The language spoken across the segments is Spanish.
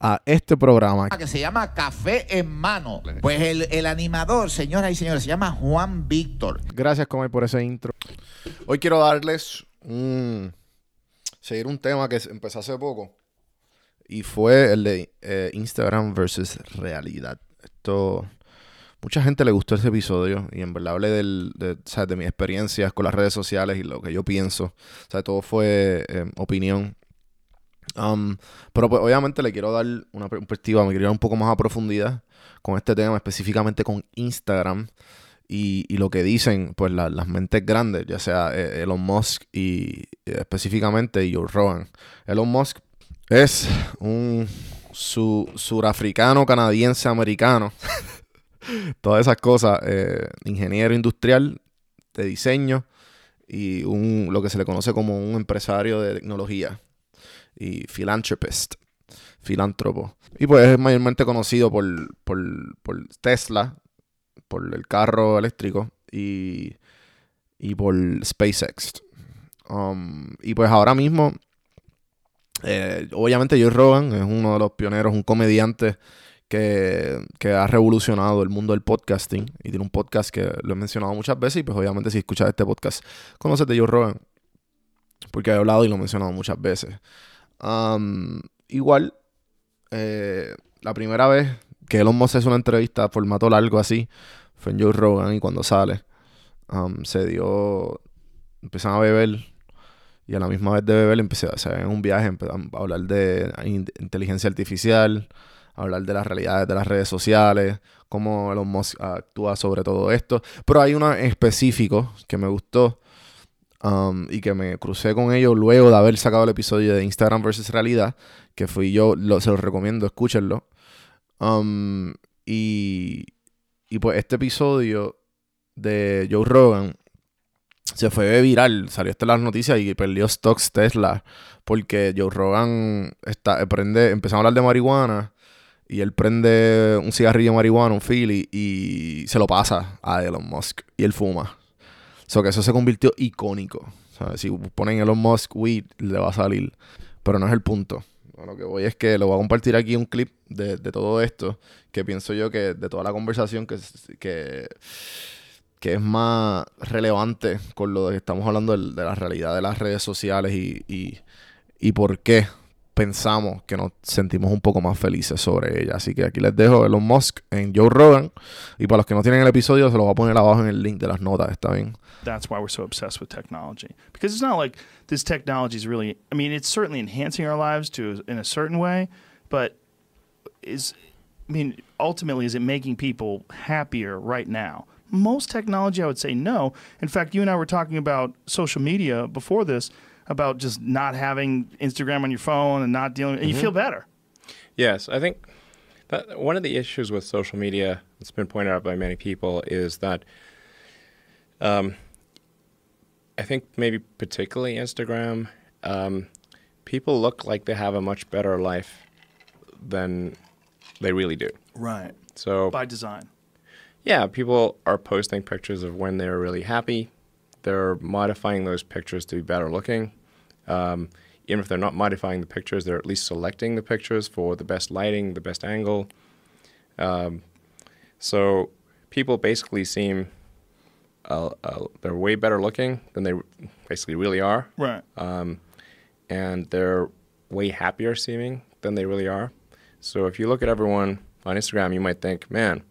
a este programa. Que se llama Café en Mano. Pues el, animador, señoras y señores, se llama Juan Víctor. Gracias, Comay, por ese intro. Hoy quiero darles un. seguir un tema que empezó hace poco. Y fue el de eh, Instagram versus realidad. Esto. Mucha gente le gustó ese episodio y en verdad hablé del, de, de mis experiencias con las redes sociales y lo que yo pienso. O sea, todo fue eh, opinión Um, pero pues obviamente le quiero dar una perspectiva, me quiero ir un poco más a profundidad con este tema, específicamente con Instagram y, lo que dicen pues las mentes grandes, ya sea eh, Elon Musk y específicamente Joe Rogan. Elon Musk es un surafricano, canadiense, americano, todas esas cosas, eh, ingeniero industrial de diseño y un, lo que se le conoce como un empresario de tecnología y philanthropist, filántropo. Y pues es mayormente conocido por, Tesla, por el carro eléctrico y, y por SpaceX. Um, y pues ahora mismo, eh, obviamente Joe Rogan es uno de los pioneros, un comediante que, que, ha revolucionado el mundo del podcasting y tiene un podcast que lo he mencionado muchas veces y pues obviamente si escuchas este podcast conoces de Joe Rogan porque he hablado y lo he mencionado muchas veces igual, eh, la primera vez que Elon Musk hace una entrevista formato largo así fue en Joe Rogan y cuando sale se dio, empezaron a beber y a la misma vez de beber empecé a hacer un viaje, a hablar de inteligencia artificial, hablar de las realidades de las redes sociales, cómo Elon Musk actúa sobre todo esto. Pero hay uno específico que me gustó, Um, y que me crucé con ellos luego de haber sacado el episodio de Instagram versus realidad, que fui yo, se los recomiendo, escúchenlo. Um, y, y pues este episodio de Joe Rogan se fue viral, salió hasta las noticias y perdió stocks Tesla porque Joe Rogan está, prende, empezó a hablar de marihuana y él prende un cigarrillo de marihuana, un Philly y se lo pasa a Elon Musk y él fuma. So que eso se convirtió icónico. si ponen Elon Musk weed, le va a salir. Pero no es el punto. lo que voy es que le voy a compartir aquí un clip de, todo esto. Que pienso yo que de toda la conversación que, que, que es más relevante con lo que estamos hablando de, la realidad de las redes sociales y, y, y por qué pensamos que nos sentimos un poco más felices sobre ella. Así que aquí les dejo Elon Musk en Joe Rogan. Y para los que no tienen el episodio, se lo voy a poner abajo en el link de las notas, ¿está bien? That's why we're so obsessed with technology. Because it's not like this technology is really, I mean, it's certainly enhancing our lives to in a certain way, but is, I mean, ultimately, is it making people happier right now? Most technology, I would say no. In fact, you and I were talking about social media before this about just not having Instagram on your phone and not dealing, and you feel better. Yes, I think that one of the issues with social media that's been pointed out by many people is that um, I think maybe particularly Instagram, um, people look like they have a much better life than they really do. Right. So By design. yeah, people are posting pictures of when they're really happy. They're modifying those pictures to be better looking. Um, even if they're not modifying the pictures, they're at least selecting the pictures for the best lighting, the best angle. Um, so people basically seem uh, uh, they're way better looking than they basically really are, Right. and they're way happier seeming than they really are. So if you look at everyone on Instagram, you might think, man,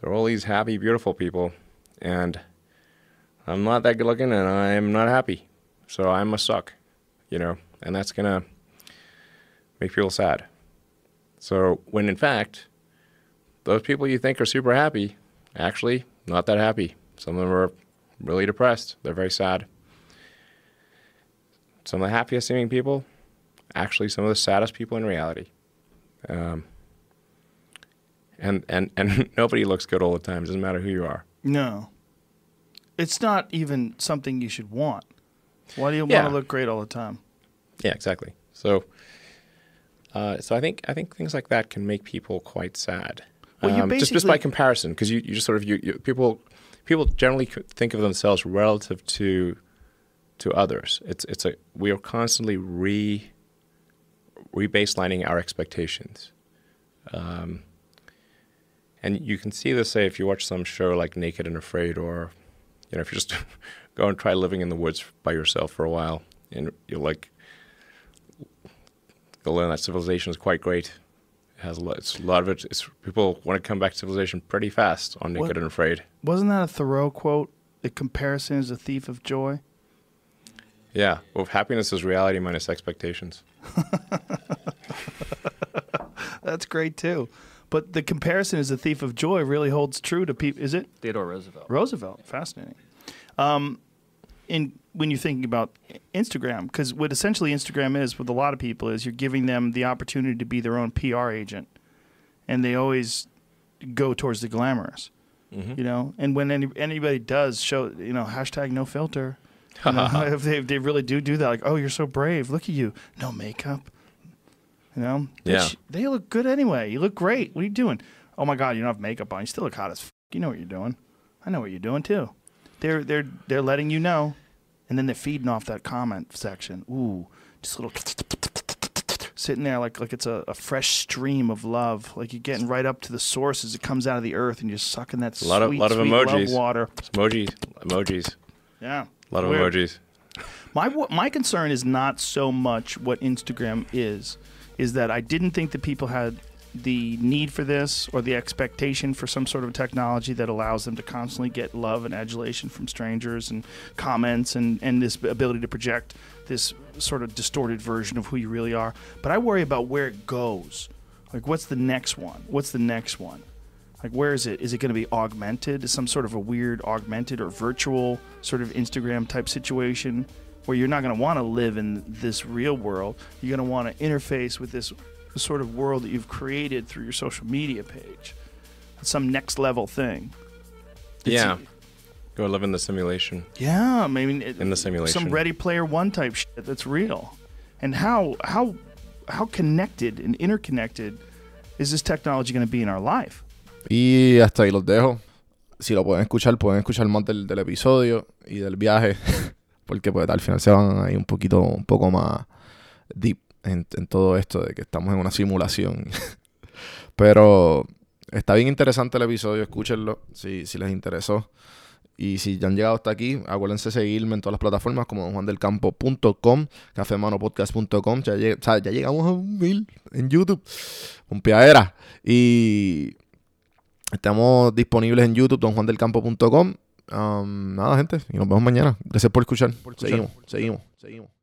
they're all these happy, beautiful people, and I'm not that good looking, and I'm not happy, so I must suck, you know, and that's gonna make people sad. So when in fact, those people you think are super happy, actually not that happy. Some of them are really depressed. They're very sad. Some of the happiest seeming people, actually some of the saddest people in reality. Um, and, and, and nobody looks good all the time. It Doesn't matter who you are. No. It's not even something you should want. Why do you Yeah. want to look great all the time? Yeah, exactly. So, uh, so I think I think things like that can make people quite sad. Well, you Um, just just by comparison, because you, you just sort of you, you people people generally think of themselves relative to to others. It's it's a we are constantly re rebaselining our expectations. Um, and you can see this, say, if you watch some show like Naked and Afraid, or you know, if you just go and try living in the woods by yourself for a while, and you'll like you'll learn that civilization is quite great. It has a lot, it's a lot of it. It's people want to come back to civilization pretty fast on Naked What- and Afraid. Wasn't that a Thoreau quote? The comparison is a thief of joy. Yeah, well, happiness is reality minus expectations. That's great too. But the comparison is a thief of joy really holds true to people. Is it Theodore Roosevelt. Roosevelt? Fascinating. Um, in when you're thinking about Instagram, because what essentially Instagram is with a lot of people is you're giving them the opportunity to be their own PR agent, and they always go towards the glamorous. You know, and when any, anybody does show, you know, hashtag no filter, you know, if they if they really do do that, like, oh, you're so brave. Look at you, no makeup. You know, Yeah. They look good anyway. You look great. What are you doing? Oh my God, you don't have makeup on. You still look hot as. F- you know what you're doing. I know what you're doing too. They're they're they're letting you know, and then they're feeding off that comment section. Ooh, just a little sitting there like like it's a, a fresh stream of love. Like you're getting right up to the source as it comes out of the earth, and you're sucking that A lot of- sweet, lot of sweet emojis. water. Emojis, emojis, Yeah, a lot of Weird. emojis. My my concern is not so much what Instagram is, is that I didn't think that people had the need for this or the expectation for some sort of technology that allows them to constantly get love and adulation from strangers and comments and, and this ability to project this sort of distorted version of who you really are. But I worry about where it goes. Like, what's the next one? What's the next one? Like, where is it? Is it going to be augmented? Is some sort of a weird augmented or virtual sort of Instagram type situation where you're not going to want to live in this real world? You're going to want to interface with this sort of world that you've created through your social media page. Some next level thing. It's- Yeah, go live in the simulation. yeah, I mean, it, In the simulation. some Ready Player One type shit that's real. And how how how connected and interconnected is this technology going to be in our life? Y hasta ahí los dejo. Si lo pueden escuchar, pueden escuchar más del, del episodio y del viaje. Porque pues al final se van ahí un poquito, un poco más deep en, todo esto de que estamos en una simulación. Pero está bien interesante el episodio, escúchenlo si, si les interesó. Y si ya han llegado hasta aquí, acuérdense seguirme en todas las plataformas como donjuandelcampo.com, cafemanopodcast.com. Ya, lleg- ya llegamos a un mil en YouTube. Un piadera. Y estamos disponibles en YouTube, donjuandelcampo.com. Um, nada, gente. Y nos vemos mañana. Gracias por escuchar. Seguimos, seguimos, seguimos.